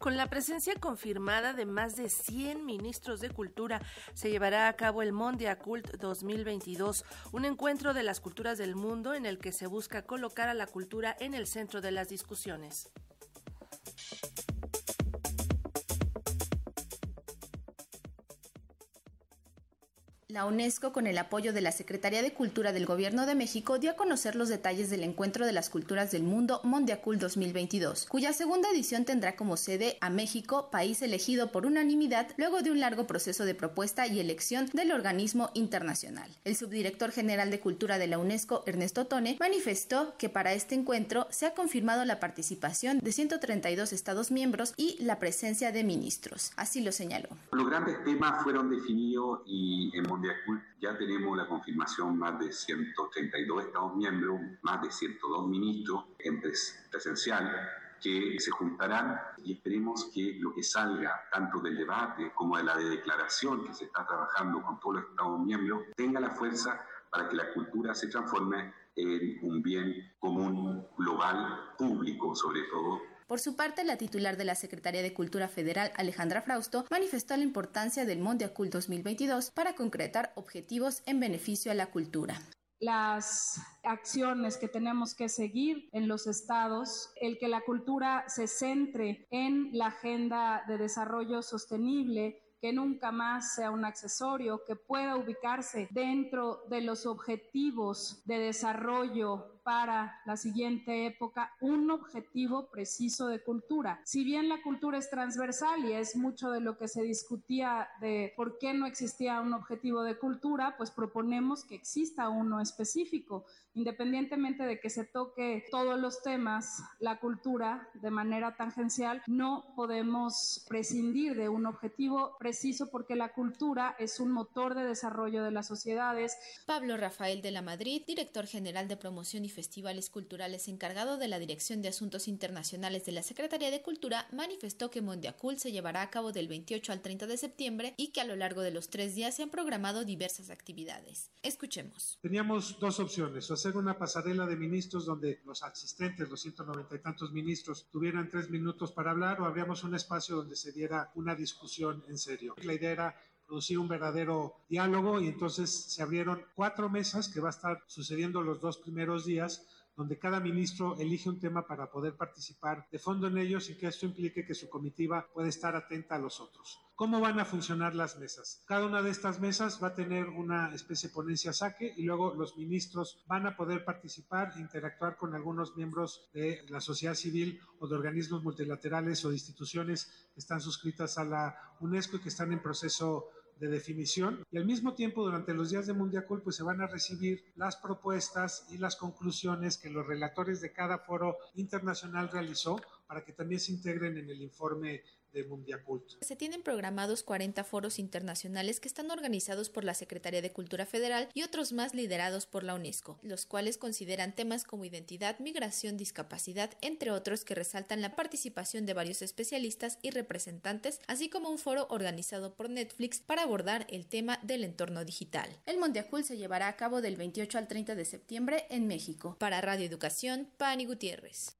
Con la presencia confirmada de más de 100 ministros de cultura, se llevará a cabo el Mondia Cult 2022, un encuentro de las culturas del mundo en el que se busca colocar a la cultura en el centro de las discusiones. La UNESCO, con el apoyo de la Secretaría de Cultura del Gobierno de México, dio a conocer los detalles del Encuentro de las Culturas del Mundo Mondiacul 2022, cuya segunda edición tendrá como sede a México, país elegido por unanimidad luego de un largo proceso de propuesta y elección del organismo internacional. El subdirector general de Cultura de la UNESCO, Ernesto Tone, manifestó que para este encuentro se ha confirmado la participación de 132 Estados miembros y la presencia de ministros. Así lo señaló. Los grandes temas fueron definidos y en ya tenemos la confirmación más de 132 Estados miembros, más de 102 ministros en presencial que se juntarán y esperemos que lo que salga tanto del debate como de la declaración que se está trabajando con todos los Estados miembros tenga la fuerza para que la cultura se transforme en un bien común, global, público sobre todo, por su parte, la titular de la Secretaría de Cultura Federal, Alejandra Frausto, manifestó la importancia del Mondiacult 2022 para concretar objetivos en beneficio a la cultura. Las acciones que tenemos que seguir en los estados, el que la cultura se centre en la agenda de desarrollo sostenible, que nunca más sea un accesorio, que pueda ubicarse dentro de los objetivos de desarrollo para la siguiente época un objetivo preciso de cultura. Si bien la cultura es transversal y es mucho de lo que se discutía de por qué no existía un objetivo de cultura, pues proponemos que exista uno específico, independientemente de que se toque todos los temas, la cultura de manera tangencial, no podemos prescindir de un objetivo preciso porque la cultura es un motor de desarrollo de las sociedades. Pablo Rafael de la Madrid, director general de promoción y festivales culturales encargado de la Dirección de Asuntos Internacionales de la Secretaría de Cultura, manifestó que Mondiacul se llevará a cabo del 28 al 30 de septiembre y que a lo largo de los tres días se han programado diversas actividades. Escuchemos. Teníamos dos opciones, hacer una pasarela de ministros donde los asistentes, los 190 y tantos ministros, tuvieran tres minutos para hablar o habríamos un espacio donde se diera una discusión en serio. La idea era producir un verdadero diálogo y entonces se abrieron cuatro mesas que va a estar sucediendo los dos primeros días donde cada ministro elige un tema para poder participar de fondo en ellos y que esto implique que su comitiva puede estar atenta a los otros. ¿Cómo van a funcionar las mesas? Cada una de estas mesas va a tener una especie de ponencia saque y luego los ministros van a poder participar e interactuar con algunos miembros de la sociedad civil o de organismos multilaterales o de instituciones que están suscritas a la UNESCO y que están en proceso de definición y al mismo tiempo durante los días de Mundiacul pues se van a recibir las propuestas y las conclusiones que los relatores de cada foro internacional realizó para que también se integren en el informe de Mundiacult. Se tienen programados 40 foros internacionales que están organizados por la Secretaría de Cultura Federal y otros más liderados por la UNESCO, los cuales consideran temas como identidad, migración, discapacidad, entre otros que resaltan la participación de varios especialistas y representantes, así como un foro organizado por Netflix para abordar el tema del entorno digital. El Mondiacult se llevará a cabo del 28 al 30 de septiembre en México. Para Radio Educación, Pani Gutiérrez.